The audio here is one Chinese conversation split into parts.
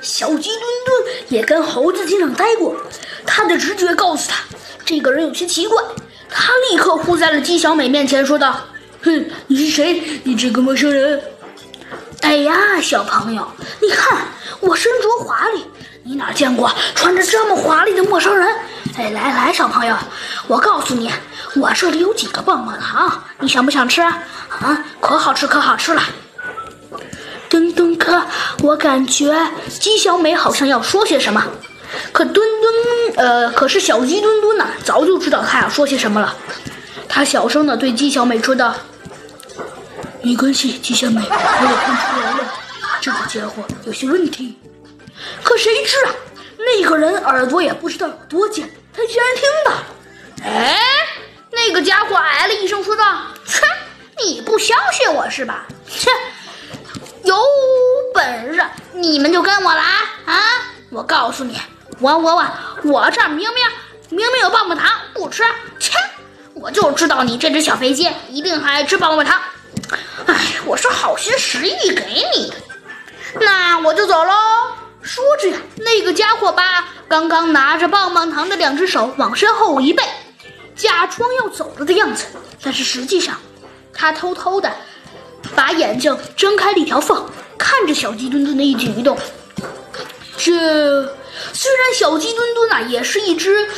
小鸡墩墩也跟猴子警长待过，他的直觉告诉他，这个人有些奇怪。他立刻扑在了鸡小美面前，说道：“哼，你是谁？你这个陌生人！”哎呀，小朋友，你看我身着华丽，你哪见过穿着这么华丽的陌生人？哎，来来，小朋友，我告诉你，我这里有几个棒棒糖，你想不想吃？啊，可好吃，可好吃了。墩墩哥，我感觉鸡小美好像要说些什么，可墩墩，呃，可是小鸡墩墩呐，早就知道他要说些什么了。他小声的对鸡小美说道：“没关系，鸡小美，我也看出来了，这个家伙有些问题。可谁知啊，那个人耳朵也不知道有多尖，他居然听到。哎，那个家伙哎了一声，说道：‘切，你不相信我是吧？切。’”你们就跟我来啊！我告诉你，我我我我这儿明明明明有棒棒糖，不吃，切！我就知道你这只小肥鸡一定还爱吃棒棒糖。哎，我是好心实意给你的，那我就走喽。说着呀，那个家伙把刚刚拿着棒棒糖的两只手往身后一背，假装要走了的样子，但是实际上，他偷偷的。把眼睛睁开了一条缝，小鸡墩墩的一举一动。这虽然小鸡墩墩啊也是一只，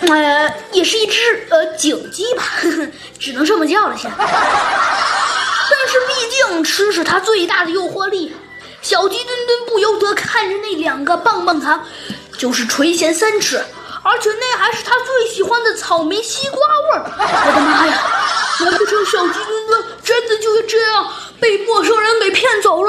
呃，也是一只呃警鸡吧，呵呵，只能这么叫了先。但是毕竟吃是它最大的诱惑力，小鸡墩墩不由得看着那两个棒棒糖，就是垂涎三尺，而且那还是他最喜欢的草莓西瓜味儿。我的妈呀！难不成小鸡墩墩真的就这样被陌生人给骗走了？